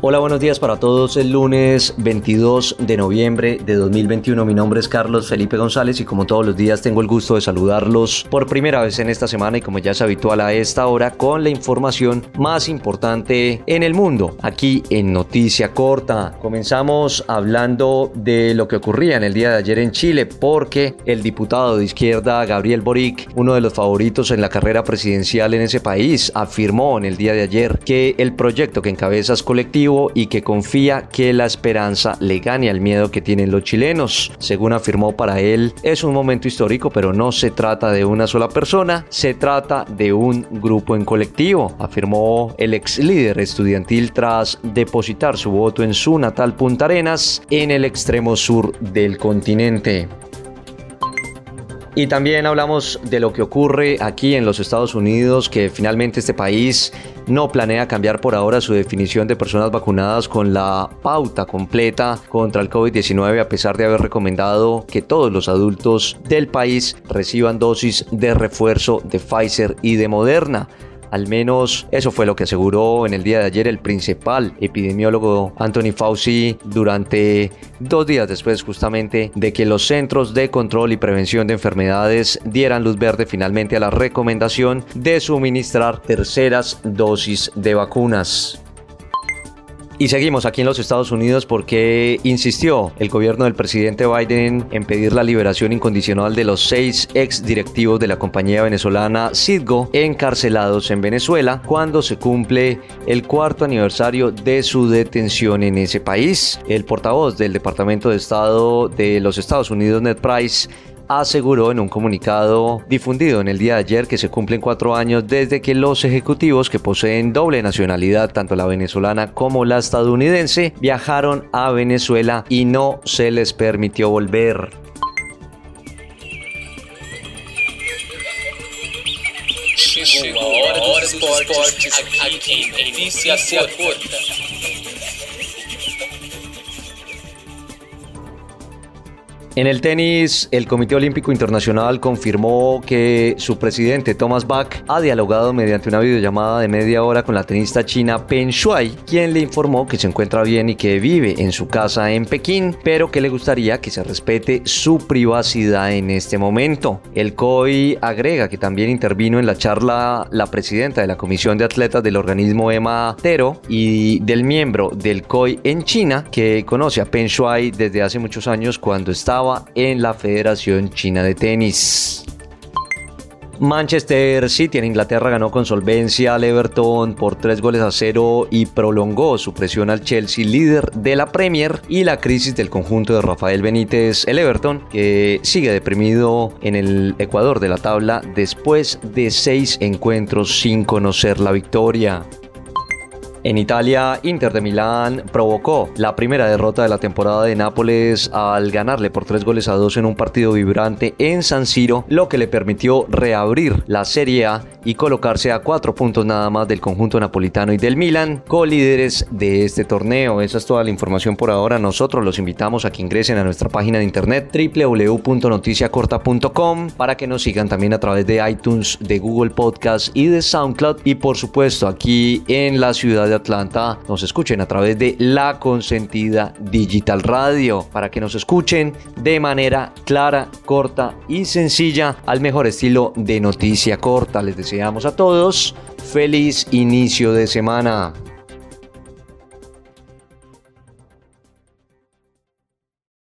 Hola, buenos días para todos. El lunes 22 de noviembre de 2021. Mi nombre es Carlos Felipe González y como todos los días tengo el gusto de saludarlos por primera vez en esta semana y como ya es habitual a esta hora con la información más importante en el mundo. Aquí en Noticia Corta. Comenzamos hablando de lo que ocurría en el día de ayer en Chile porque el diputado de izquierda Gabriel Boric, uno de los favoritos en la carrera presidencial en ese país, afirmó en el día de ayer que el proyecto que encabezas colectivo y que confía que la esperanza le gane al miedo que tienen los chilenos. Según afirmó para él, es un momento histórico, pero no se trata de una sola persona, se trata de un grupo en colectivo, afirmó el ex líder estudiantil tras depositar su voto en su natal Punta Arenas, en el extremo sur del continente. Y también hablamos de lo que ocurre aquí en los Estados Unidos, que finalmente este país no planea cambiar por ahora su definición de personas vacunadas con la pauta completa contra el COVID-19 a pesar de haber recomendado que todos los adultos del país reciban dosis de refuerzo de Pfizer y de Moderna. Al menos eso fue lo que aseguró en el día de ayer el principal epidemiólogo Anthony Fauci durante dos días después justamente de que los Centros de Control y Prevención de Enfermedades dieran luz verde finalmente a la recomendación de suministrar terceras dosis de vacunas. Y seguimos aquí en los Estados Unidos porque insistió el gobierno del presidente Biden en pedir la liberación incondicional de los seis ex directivos de la compañía venezolana Citgo encarcelados en Venezuela cuando se cumple el cuarto aniversario de su detención en ese país. El portavoz del Departamento de Estado de los Estados Unidos, Ned Price, aseguró en un comunicado difundido en el día de ayer que se cumplen cuatro años desde que los ejecutivos que poseen doble nacionalidad, tanto la venezolana como la estadounidense, viajaron a Venezuela y no se les permitió volver. En el tenis, el Comité Olímpico Internacional confirmó que su presidente Thomas Bach ha dialogado mediante una videollamada de media hora con la tenista china Peng Shuai, quien le informó que se encuentra bien y que vive en su casa en Pekín, pero que le gustaría que se respete su privacidad en este momento. El COI agrega que también intervino en la charla la presidenta de la Comisión de Atletas del organismo Emma Tero y del miembro del COI en China, que conoce a Peng Shuai desde hace muchos años cuando estaba en la Federación China de Tenis. Manchester City en Inglaterra ganó con solvencia al Everton por 3 goles a 0 y prolongó su presión al Chelsea, líder de la Premier, y la crisis del conjunto de Rafael Benítez, el Everton, que sigue deprimido en el Ecuador de la tabla después de seis encuentros sin conocer la victoria. En Italia, Inter de Milán provocó la primera derrota de la temporada de Nápoles al ganarle por tres goles a dos en un partido vibrante en San Siro, lo que le permitió reabrir la Serie A y colocarse a cuatro puntos nada más del conjunto napolitano y del Milan, co-líderes de este torneo. Esa es toda la información por ahora. Nosotros los invitamos a que ingresen a nuestra página de internet www.noticiacorta.com para que nos sigan también a través de iTunes, de Google Podcast y de SoundCloud y por supuesto aquí en la ciudad de Atlanta nos escuchen a través de la consentida Digital Radio para que nos escuchen de manera clara, corta y sencilla al mejor estilo de noticia corta. Les deseamos a todos feliz inicio de semana.